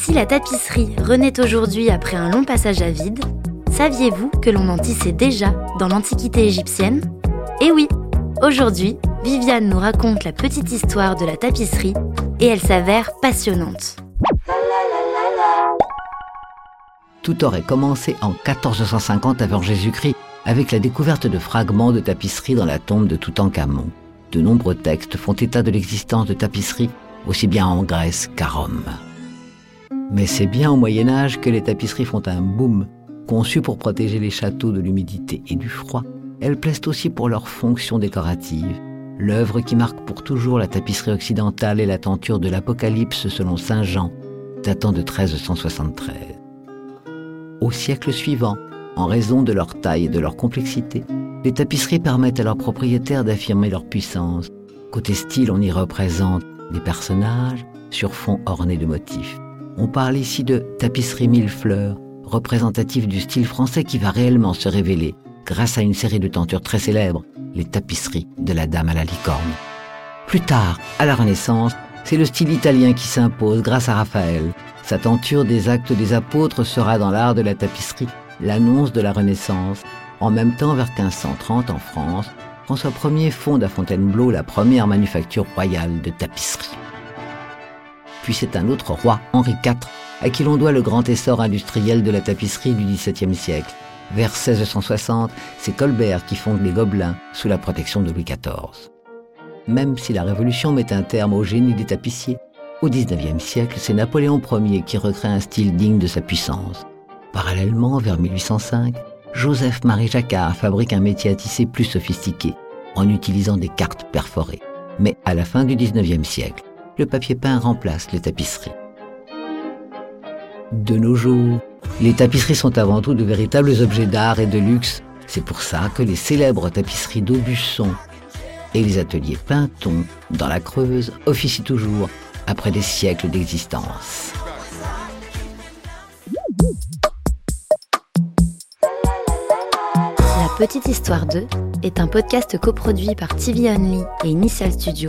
Si la tapisserie renaît aujourd'hui après un long passage à vide, saviez-vous que l'on en tissait déjà dans l'Antiquité égyptienne? Eh oui, aujourd'hui, Viviane nous raconte la petite histoire de la tapisserie et elle s'avère passionnante. Tout aurait commencé en 1450 avant Jésus-Christ avec la découverte de fragments de tapisserie dans la tombe de Toutankhamon. De nombreux textes font état de l'existence de tapisseries aussi bien en Grèce qu'à Rome. Mais c'est bien au Moyen Âge que les tapisseries font un boom. Conçues pour protéger les châteaux de l'humidité et du froid, elles plaisent aussi pour leur fonction décorative. L'œuvre qui marque pour toujours la tapisserie occidentale est la tenture de l'Apocalypse selon Saint Jean, datant de 1373. Au siècle suivant, en raison de leur taille et de leur complexité, les tapisseries permettent à leurs propriétaires d'affirmer leur puissance. Côté style, on y représente des personnages sur fond orné de motifs. On parle ici de tapisserie mille fleurs, représentative du style français qui va réellement se révéler grâce à une série de tentures très célèbres, les tapisseries de la Dame à la licorne. Plus tard, à la Renaissance, c'est le style italien qui s'impose grâce à Raphaël. Sa tenture des actes des apôtres sera dans l'art de la tapisserie l'annonce de la Renaissance. En même temps, vers 1530 en France, François Ier fonde à Fontainebleau la première manufacture royale de tapisserie. Puis c'est un autre roi, Henri IV, à qui l'on doit le grand essor industriel de la tapisserie du XVIIe siècle. Vers 1660, c'est Colbert qui fonde les Gobelins sous la protection de Louis XIV. Même si la Révolution met un terme au génie des tapissiers, au XIXe siècle, c'est Napoléon Ier qui recrée un style digne de sa puissance. Parallèlement, vers 1805, Joseph-Marie Jacquard fabrique un métier à tisser plus sophistiqué, en utilisant des cartes perforées. Mais à la fin du XIXe siècle, le papier peint remplace les tapisseries. De nos jours, les tapisseries sont avant tout de véritables objets d'art et de luxe. C'est pour ça que les célèbres tapisseries d'Aubusson et les ateliers Pinton dans la Creuse officient toujours après des siècles d'existence. La Petite Histoire 2 est un podcast coproduit par TV Only et Initial Studio,